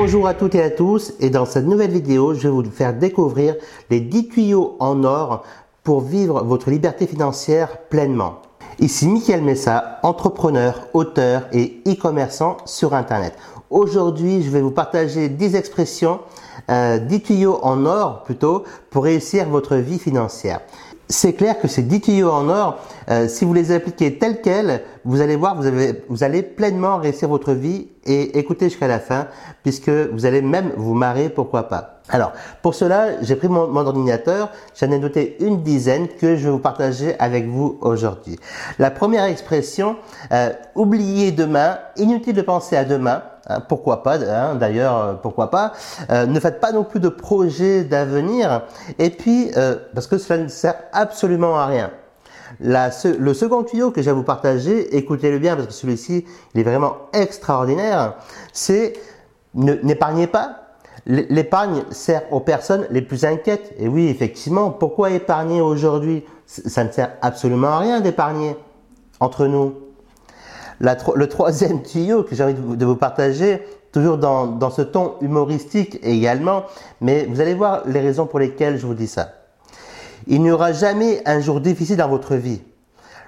Bonjour à toutes et à tous et dans cette nouvelle vidéo, je vais vous faire découvrir les 10 tuyaux en or pour vivre votre liberté financière pleinement. Ici Mickaël Messa, entrepreneur, auteur et e-commerçant sur Internet. Aujourd'hui, je vais vous partager 10 expressions, euh, 10 tuyaux en or plutôt, pour réussir votre vie financière c'est clair que ces 10 tuyaux en or, euh, si vous les appliquez tels quels, vous allez voir, vous, avez, vous allez pleinement réussir votre vie et écouter jusqu'à la fin, puisque vous allez même vous marrer, pourquoi pas. Alors, pour cela, j'ai pris mon, ordinateur, j'en ai noté une dizaine que je vais vous partager avec vous aujourd'hui. La première expression, euh, oubliez demain, inutile de penser à demain, hein, pourquoi pas, hein, d'ailleurs, euh, pourquoi pas. Euh, ne faites pas non plus de projets d'avenir, et puis, parce que cela ne sert absolument à rien. le second tuyau que je vais vous partager, écoutez-le bien parce que celui-ci, il est vraiment extraordinaire, c'est n'épargnez pas, L'épargne sert aux personnes les plus inquiètes. Et oui, effectivement, pourquoi épargner aujourd'hui? Ça ne sert absolument à rien d'épargner entre nous. Le troisième tuyau que j'ai envie de vous, partager, toujours dans, ce ton humoristique également, mais vous allez voir les raisons pour lesquelles je vous dis ça. Il n'y aura jamais un jour difficile dans votre vie.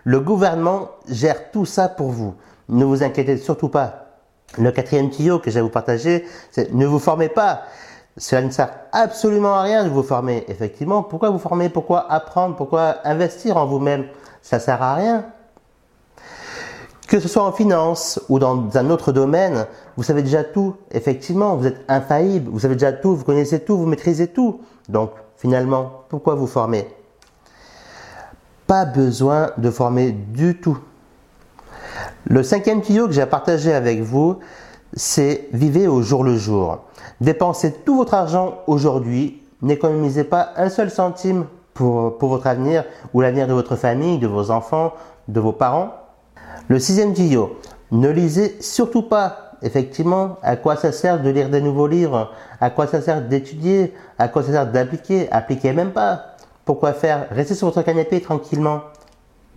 Le gouvernement gère tout ça pour vous. Ne vous inquiétez surtout pas. Le quatrième tuyau que je vais vous partager, c'est ne vous formez pas. Cela ne sert absolument à rien de vous former. Effectivement, pourquoi vous former? Pourquoi apprendre? Pourquoi investir en vous-même? Ça sert à rien. Que ce soit en finance ou dans un autre domaine, vous savez déjà tout. Effectivement, vous êtes infaillible, vous savez déjà tout, vous connaissez tout, vous maîtrisez tout. Donc, finalement, pourquoi vous former? Pas besoin de former du tout. Le cinquième tuyau que j'ai à partager avec vous, c'est vivez au jour le jour. Dépensez tout votre argent aujourd'hui. N'économisez pas un seul centime pour, pour votre avenir ou l'avenir de votre famille, de vos enfants, de vos parents. Le sixième tuyau, ne lisez surtout pas. Effectivement, à quoi ça sert de lire des nouveaux livres À quoi ça sert d'étudier À quoi ça sert d'appliquer Appliquez même pas. Pourquoi faire? Restez sur votre canapé tranquillement.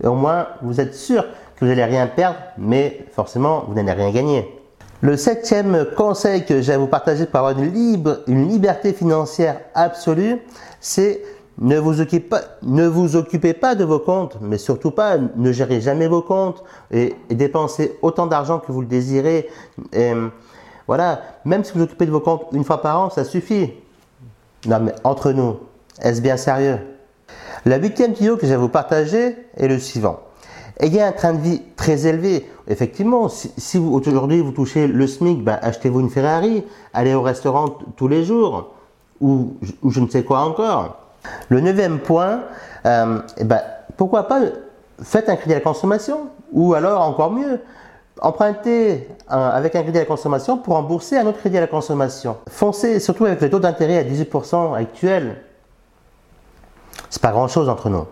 Au moins, vous êtes sûr que vous n'allez rien perdre, mais forcément, vous n'allez rien gagner. Le septième conseil que j'ai à vous partager pour avoir une liberté financière absolue, c'est ne vous, occupez pas, de vos comptes, mais surtout pas, ne gérez jamais vos comptes et, dépensez autant d'argent que vous le désirez. voilà, même si vous occupez de vos comptes une fois par an, ça suffit. Non mais entre nous, est-ce bien sérieux? La huitième tuyau que j'ai à vous partager est le suivant. Ayez un train de vie très élevé. Effectivement, si, aujourd'hui vous touchez le SMIC, ben, achetez-vous une Ferrari, allez au restaurant tous les jours, ou, je ne sais quoi encore. Le neuvième point, euh, eh ben, pourquoi pas faites un crédit à la consommation, ou alors encore mieux, empruntez avec un crédit à la consommation pour rembourser un autre crédit à la consommation. Foncez surtout avec le taux d'intérêt à 18% actuel. C'est pas grand chose entre nous.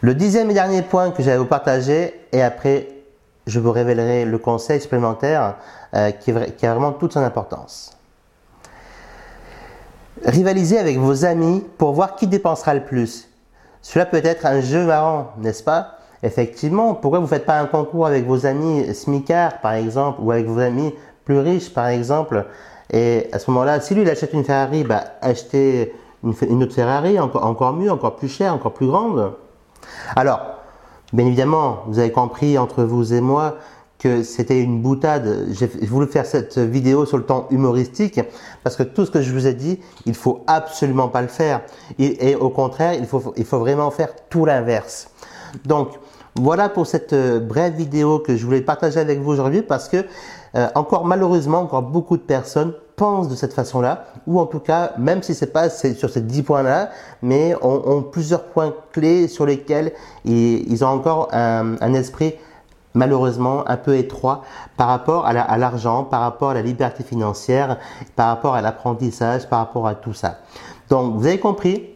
Le dixième et dernier point que j'allais vous partager, et après je vous révélerai le conseil supplémentaire euh, qui, qui, a vraiment toute son importance. Rivalisez avec vos amis pour voir qui dépensera le plus. Cela peut être un jeu marrant, n'est-ce pas? Effectivement, pourquoi vous ne faites pas un concours avec vos amis smicards, par exemple, ou avec vos amis plus riches, par exemple? Et à ce moment-là, si lui, il achète une Ferrari, bah, achetez une, autre Ferrari, encore, encore mieux, encore plus chère, encore plus grande. Alors, bien évidemment, vous avez compris entre vous et moi c'était une boutade. J'ai voulu faire cette vidéo sur le temps humoristique parce que tout ce que je vous ai dit, il faut absolument pas le faire. Et, au contraire, il faut, il faut vraiment faire tout l'inverse. Donc, voilà pour cette euh, brève vidéo que je voulais partager avec vous aujourd'hui parce que euh, encore malheureusement, encore beaucoup de personnes pensent de cette façon-là, ou en tout cas, même si c'est pas sur ces 10 points-là, mais ont, plusieurs points clés sur lesquels ils, ont encore un, esprit malheureusement un peu étroit par rapport à l'argent, par rapport à la liberté financière, par rapport à l'apprentissage, par rapport à tout ça. Donc, vous avez compris,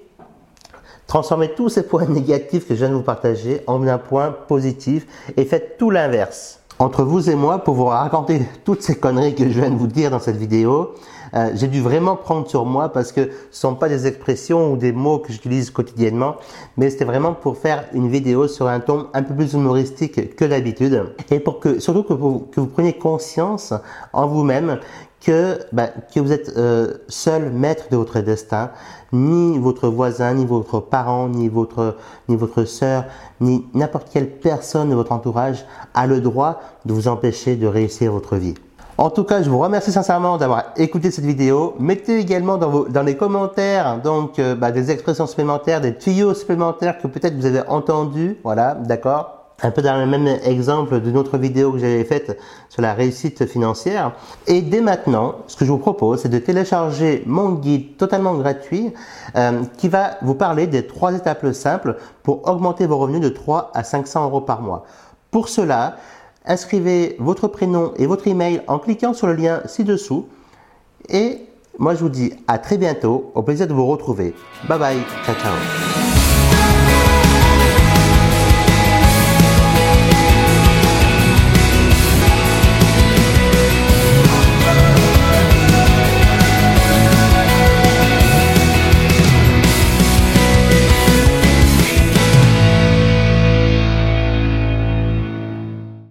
transformez tous ces points négatifs que je viens de vous partager en un point positif et faites tout l'inverse entre vous et moi pour vous raconter toutes ces conneries que je viens de vous dire dans cette vidéo. Euh, j'ai dû vraiment prendre sur moi parce que ce sont pas des expressions ou des mots que j'utilise quotidiennement, mais c'était vraiment pour faire une vidéo sur un ton un peu plus humoristique que d'habitude et pour que surtout que vous, que vous preniez conscience en vous-même que, bah, que vous êtes euh, seul maître de votre destin, ni votre voisin, ni votre parent, ni votre, ni votre soeur, ni n'importe quelle personne de votre entourage a le droit de vous empêcher de réussir votre vie. En tout cas, je vous remercie sincèrement d'avoir écouté cette vidéo. Mettez également dans, vos, dans les commentaires donc bah, des expressions supplémentaires, des tuyaux supplémentaires que peut-être vous avez entendus. Voilà, d'accord un peu dans le même exemple d'une autre vidéo que j'avais faite sur la réussite financière. Et dès maintenant, ce que je vous propose, c'est de télécharger mon guide totalement gratuit euh, qui va vous parler des trois étapes simples pour augmenter vos revenus de 3 à 500 euros par mois. Pour cela, inscrivez votre prénom et votre email en cliquant sur le lien ci-dessous. Et moi, je vous dis à très bientôt. Au plaisir de vous retrouver. Bye bye. Ciao, ciao.